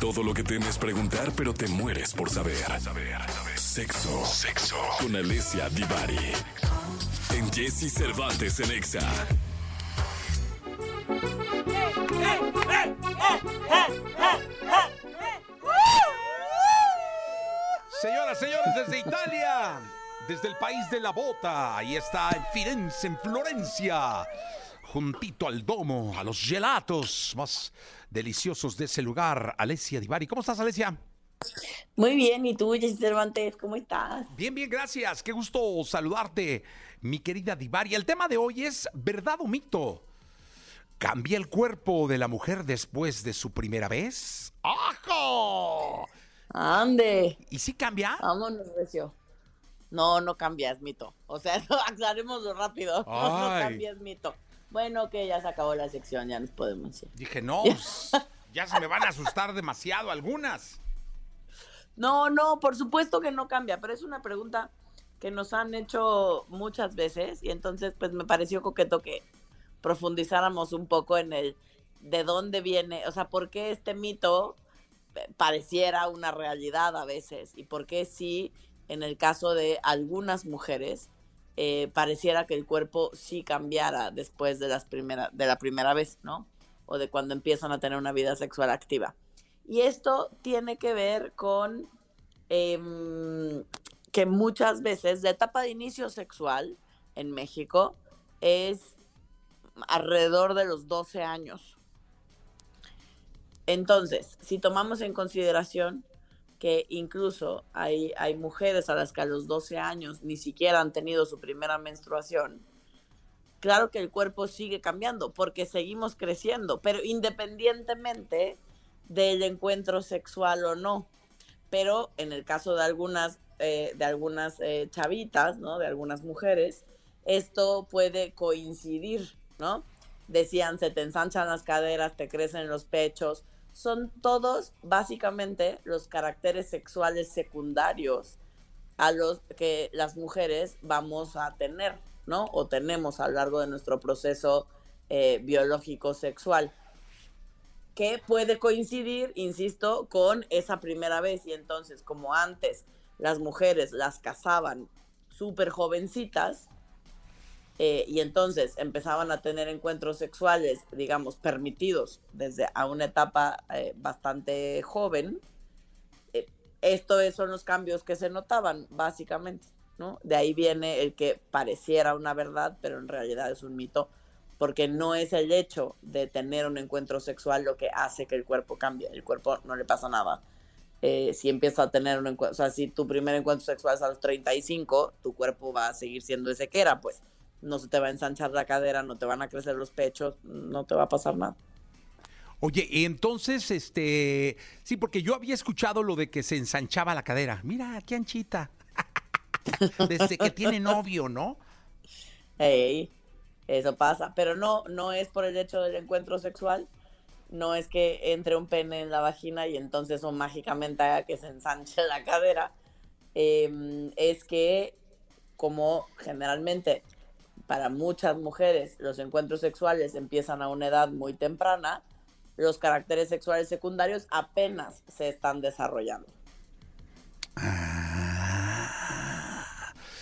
Todo lo que temes preguntar, pero te mueres por saber. Sexo. Sexo. Con Alessia Divari. En Jesse Cervantes en Exa. Señoras, señores, desde Italia, desde el país de la bota, ahí está en Firenze, en Florencia, juntito al domo, a los gelatos más deliciosos de ese lugar, Alessia Divari. ¿Cómo estás, Alessia? Muy bien, ¿y tú, Jessy Cervantes, cómo estás? Bien, bien, gracias. Qué gusto saludarte, mi querida Divari. El tema de hoy es verdad o mito. ¿Cambia el cuerpo de la mujer después de su primera vez? ¡Ajo! Ande, ¿Y si cambia? vámonos, Recio. No, no cambia, es mito. O sea, aclarémoslo rápido. No, no Ay. cambia, es mito. Bueno, que ya se acabó la sección, ya nos podemos ir. Dije, no, ya se me van a asustar demasiado algunas. No, no, por supuesto que no cambia, pero es una pregunta que nos han hecho muchas veces y entonces pues me pareció coqueto que profundizáramos un poco en el de dónde viene, o sea, por qué este mito eh, pareciera una realidad a veces y por qué sí, en el caso de algunas mujeres, eh, pareciera que el cuerpo sí cambiara después de, las primera, de la primera vez, ¿no? O de cuando empiezan a tener una vida sexual activa. Y esto tiene que ver con em, que muchas veces la etapa de inicio sexual en México es alrededor de los 12 años. Entonces, si tomamos en consideración que incluso hay, hay mujeres a las que a los 12 años ni siquiera han tenido su primera menstruación, claro que el cuerpo sigue cambiando porque seguimos creciendo, pero independientemente del encuentro sexual o no. Pero en el caso de algunas, eh, de algunas eh, chavitas, ¿no? De algunas mujeres, esto puede coincidir, ¿no? Decían, se te ensanchan las caderas, te crecen los pechos. Son todos básicamente los caracteres sexuales secundarios a los que las mujeres vamos a tener, ¿no? O tenemos a lo largo de nuestro proceso eh, biológico sexual que puede coincidir, insisto, con esa primera vez. Y entonces, como antes las mujeres las casaban súper jovencitas, eh, y entonces empezaban a tener encuentros sexuales, digamos, permitidos desde a una etapa eh, bastante joven, eh, esto son los cambios que se notaban, básicamente, ¿no? De ahí viene el que pareciera una verdad, pero en realidad es un mito, porque no es el hecho de tener un encuentro sexual lo que hace que el cuerpo cambie. El cuerpo no le pasa nada. Eh, si empieza a tener un encuentro, o sea, si tu primer encuentro sexual es a los 35, tu cuerpo va a seguir siendo ese que era, pues no se te va a ensanchar la cadera, no te van a crecer los pechos, no te va a pasar nada. Oye, y entonces, este, sí, porque yo había escuchado lo de que se ensanchaba la cadera. Mira, qué anchita. Desde que tiene novio, ¿no? Ey, eso pasa, pero no, no es por el hecho del encuentro sexual, no es que entre un pene en la vagina y entonces eso mágicamente haga que se ensanche la cadera, Em, es que como generalmente para muchas mujeres los encuentros sexuales empiezan a una edad muy temprana, los caracteres sexuales secundarios apenas se están desarrollando.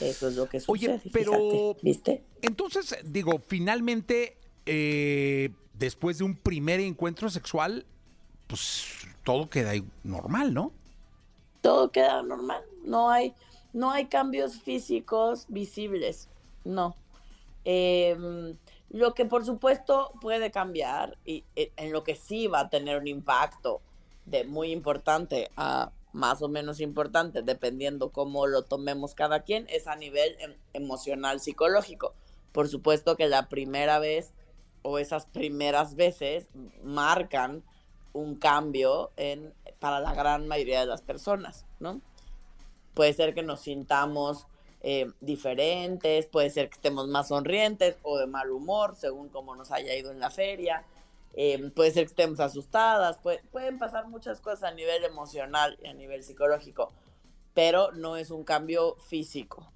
Eso es lo que Oye, sucede. pero- fíjate, ¿viste? Entonces, digo, finalmente, eh, después de un primer encuentro sexual, pues todo queda normal, ¿no? todo queda normal. No hay, no hay cambios físicos visibles. No. Em, lo que por supuesto puede cambiar y eh, en lo que sí va a tener un impacto de muy importante a más o menos importante, dependiendo cómo lo tomemos cada quien, es a nivel em- emocional psicológico. Por supuesto que la primera vez o esas primeras veces marcan un cambio en, para la gran mayoría de las personas, ¿no? Puede ser que nos sintamos eh, diferentes, puede ser que estemos más sonrientes o de mal humor, según cómo nos haya ido en la feria, eh, puede ser que estemos asustadas, puede- pueden pasar muchas cosas a nivel emocional y a nivel psicológico, pero no es un cambio físico.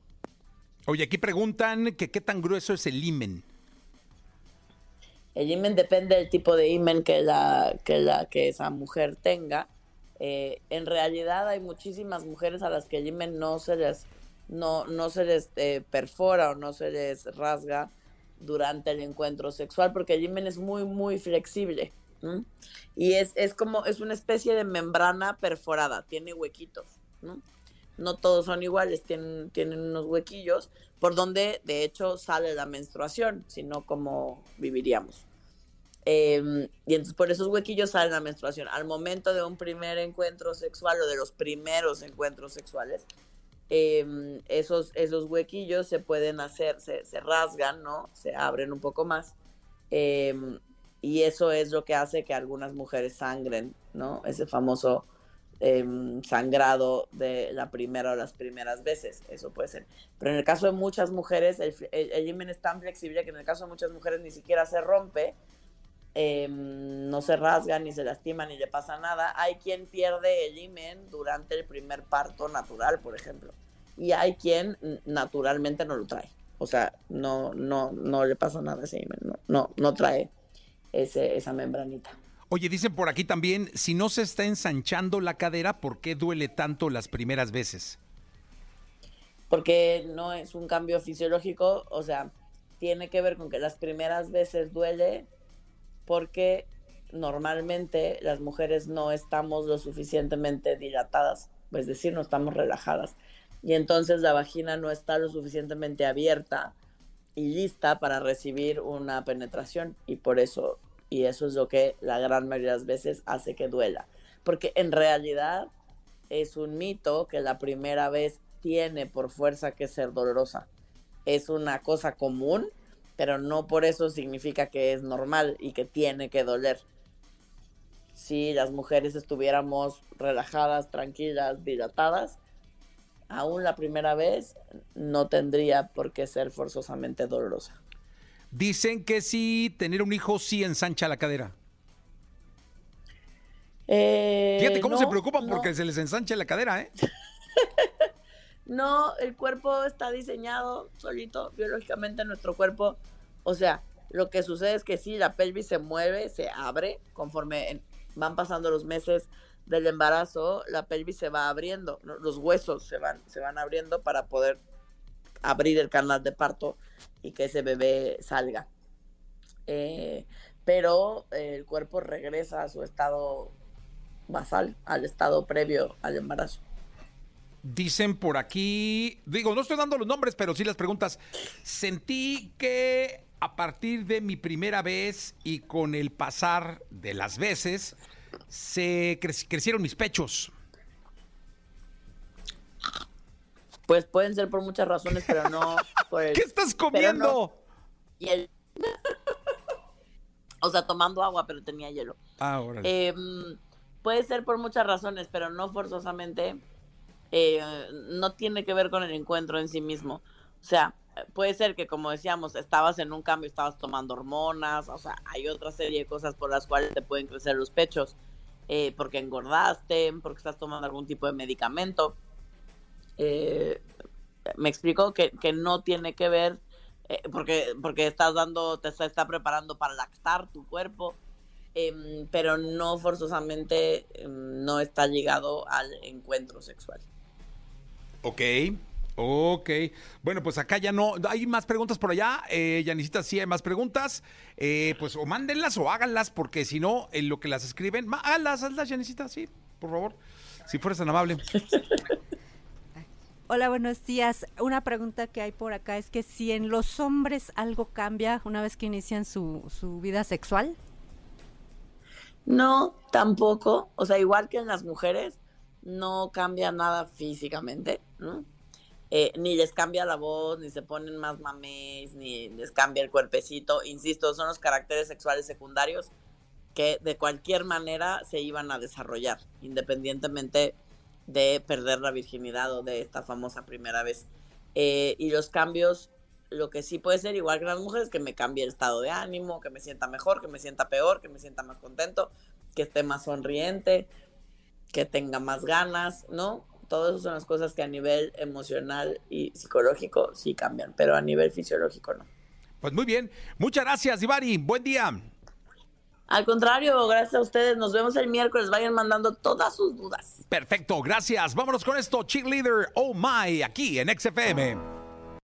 Oye, aquí preguntan que qué tan grueso es el himen. El imen depende del tipo de imen que la que la que esa mujer tenga. Eh, en realidad hay muchísimas mujeres a las que el himen no se les, no, no se les eh, perfora o no se les rasga durante el encuentro sexual porque el himen es muy, muy flexible. Y es, es como, es una especie de membrana perforada, tiene huequitos. ¿no? no todos son iguales, tienen, tienen unos huequillos por donde de hecho sale la menstruación, sino como viviríamos. Em, y entonces por esos huequillos sale la menstruación. Al momento de un primer encuentro sexual o de los primeros encuentros sexuales, em, esos, esos huequillos se pueden hacer, se, se, rasgan, ¿no? Se abren un poco más. Em, y eso es lo que hace que algunas mujeres sangren, ¿no? Ese famoso Em, sangrado de la primera o las primeras veces, eso puede ser. Pero en el caso de muchas mujeres, el, el, es tan flexible que en el caso de muchas mujeres ni siquiera se rompe, em, no se rasga, ni se lastima, ni le pasa nada. Hay quien pierde el himen durante el primer parto natural, por ejemplo, y hay quien naturalmente no lo trae. O sea, no, no, no le pasa nada a ese himen, no, no, no trae ese, esa membranita. Oye, dicen por aquí también, si no se está ensanchando la cadera, ¿por qué duele tanto las primeras veces? Porque no es un cambio fisiológico, o sea, tiene que ver con que las primeras veces duele porque normalmente las mujeres no estamos lo suficientemente dilatadas, es decir, no estamos relajadas. Y entonces la vagina no está lo suficientemente abierta y lista para recibir una penetración y por eso y eso es lo que la gran mayoría de las veces hace que duela. Porque en realidad es un mito que la primera vez tiene por fuerza que ser dolorosa. Es una cosa común, pero no por eso significa que es normal y que tiene que doler. Si las mujeres estuviéramos relajadas, tranquilas, dilatadas, aún la primera vez no tendría por qué ser forzosamente dolorosa. Dicen que sí, tener un hijo sí ensancha la cadera. Eh, Fíjate cómo se preocupan porque se les ensancha la cadera, ¿eh? no, el cuerpo está diseñado solito, biológicamente nuestro cuerpo. O sea, lo que sucede es que sí, la pelvis se mueve, se abre conforme van pasando los meses del embarazo, la pelvis se va abriendo, los huesos se van, se van abriendo para poder abrir el canal de parto y que ese bebé salga. Eh, pero el cuerpo regresa a su estado basal, al estado previo al embarazo. Dicen por aquí, digo, no estoy dando los nombres, pero sí las preguntas. Sentí que a partir de mi primera vez y con el pasar de las veces, se crecieron mis pechos. Pues pueden ser por muchas razones, pero no por el... ¿Qué estás comiendo? Y el... o sea, tomando agua, pero tenía hielo. Ah, órale. Em, puede ser por muchas razones, pero no forzosamente. Eh, no tiene que ver con el encuentro en sí mismo. O sea, puede ser que, como decíamos, estabas en un cambio, estabas tomando hormonas, o sea, hay otra serie de cosas por las cuales te pueden crecer los pechos, eh, porque engordaste, porque estás tomando algún tipo de medicamento. Eh, me explico que, no tiene que ver, eh, porque, porque estás dando, te está, preparando para lactar tu cuerpo, em, pero no forzosamente em, no está ligado al encuentro sexual. Ok, Ok, bueno, pues acá ya no, hay más preguntas por allá, eh, Yanisita, sí hay más preguntas, eh, pues o mándenlas o háganlas, porque si no, en lo que las escriben, hazlas, hazlas, Yanisita, sí, por favor, si fueras tan amable. Hola, buenos días. Una pregunta que hay por acá es que si en los hombres algo cambia una vez que inician su, su vida sexual. No, tampoco. O sea, igual que en las mujeres, no cambia nada físicamente, ¿no? Eh, ni les cambia la voz, ni se ponen más mamés, ni les cambia el cuerpecito. Insisto, son los caracteres sexuales secundarios que de cualquier manera se iban a desarrollar, independientemente de perder la virginidad o de esta famosa primera vez. Eh, y los cambios, lo que sí puede ser, igual que las mujeres, que me cambie el estado de ánimo, que me sienta mejor, que me sienta peor, que me sienta más contento, que esté más sonriente, que tenga más ganas, ¿no? Todas esas son las cosas que a nivel emocional y psicológico sí cambian, pero a nivel fisiológico no. Pues muy bien. Muchas gracias, Ivari. Buen día. Al contrario, gracias a ustedes. Nos vemos el miércoles. Vayan mandando todas sus dudas. Perfecto, gracias. Vámonos con esto. Cheerleader Oh My, aquí en XFM.